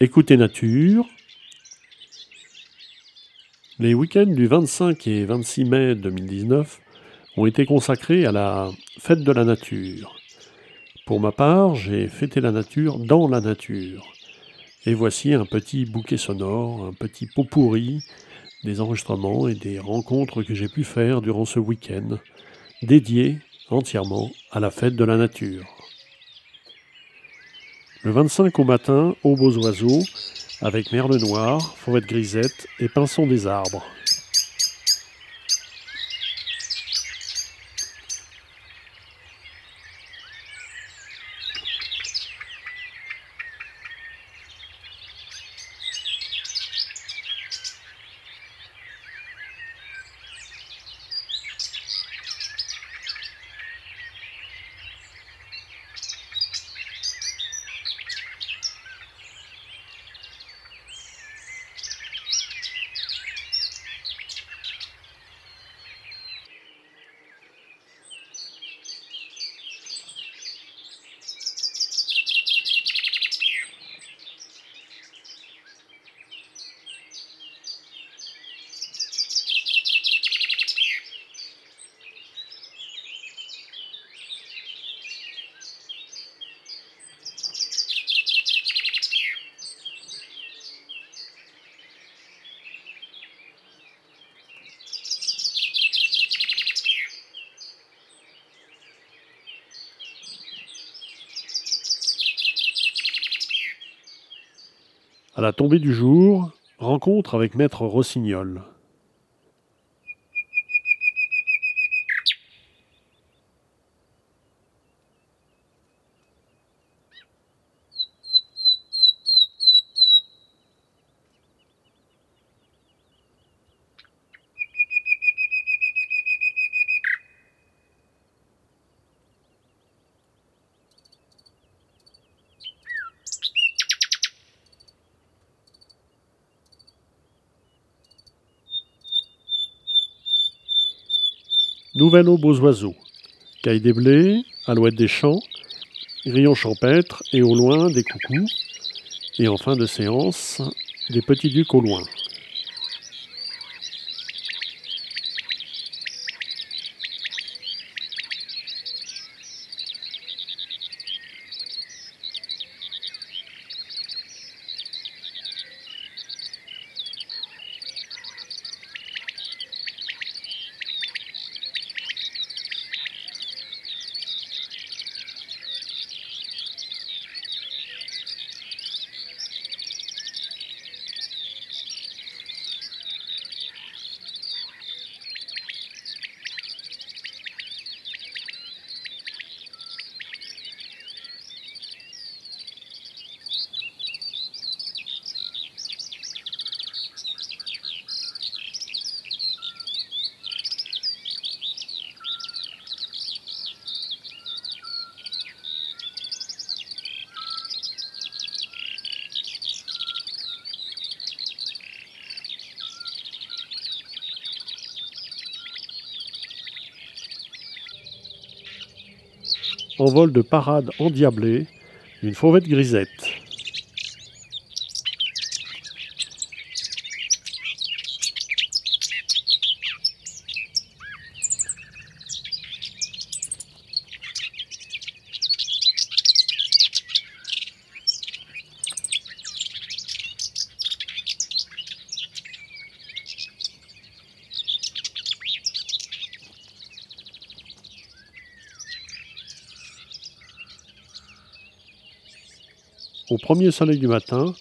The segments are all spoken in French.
Écoutez Nature. Les week-ends du 25 et 26 mai 2019 ont été consacrés à la fête de la nature. Pour ma part, j'ai fêté la nature dans la nature. Et voici un petit bouquet sonore, un petit pot pourri des enregistrements et des rencontres que j'ai pu faire durant ce week-end, dédié entièrement à la fête de la nature. Le 25 au matin, aux beaux oiseaux, avec merle noir, fauvette grisette et pinson des arbres. À la tombée du jour, rencontre avec maître Rossignol. Nouvelle aux beaux oiseaux. Caille des blés, alouette des champs, grillons champêtres et au loin des coucous. Et en fin de séance, des petits ducs au loin. En vol de parade endiablé, une fauvette grisette. Au premier soleil du matin,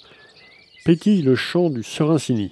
pétille le chant du Serincini.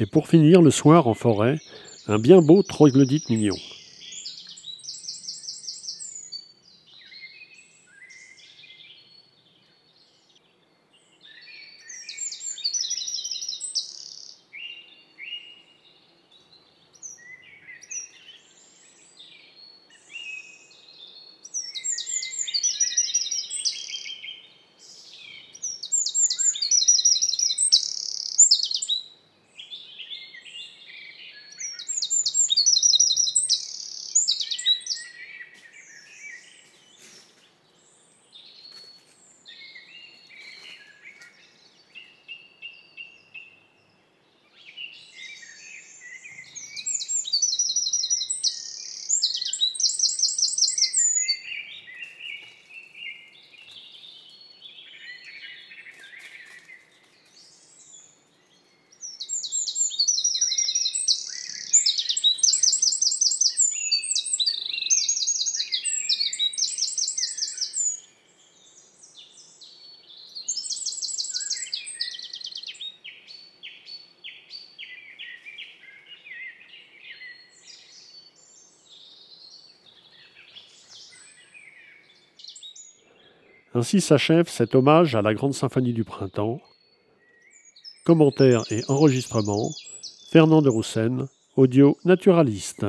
Et pour finir, le soir en forêt, un bien beau troglodyte mignon. Ainsi s'achève cet hommage à la Grande Symphonie du Printemps. Commentaires et enregistrements, Fernand de Roussen, audio naturaliste.